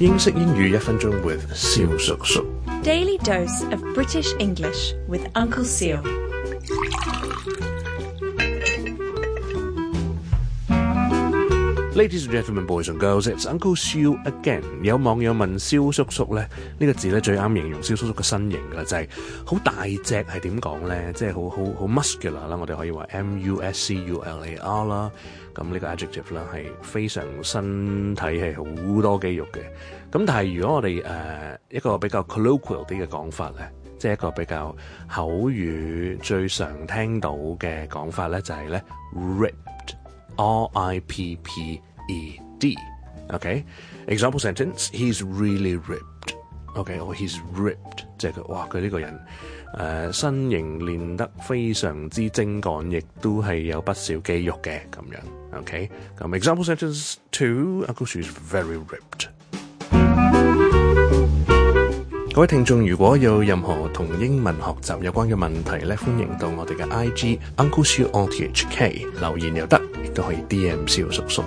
英式英语一分钟 with Daily dose of British English with Uncle Seal。Ladies and gentlemen, boys and girls, i t s u n c l e see o u again。有網友問蕭叔叔咧，呢個字咧最啱形容蕭叔叔嘅身形噶啦，就係好大隻係點講咧，即係好好好 muscular 啦，我哋可以話 muscular 啦。咁呢個 adjective 啦，係非常身體係好多肌肉嘅。咁但係如果我哋誒一個比較 colloquial 啲嘅講法咧，即係一個比較口語最常聽到嘅講法咧，就係咧。R I P P E D，okay。Example sentence: He's really ripped，okay，or he's ripped。填佢，哇，佢呢个人诶，身形练得非常之精干，亦都系有不少肌肉嘅，咁样，o k 咁 Example sentence two: Uncle Sue is very ripped。各位听众，如果有任何同英文学习有关嘅问题咧，欢迎到我哋嘅 I G Uncle Sue O T H K 留言又得。亦都可以 D.M. 小叔叔。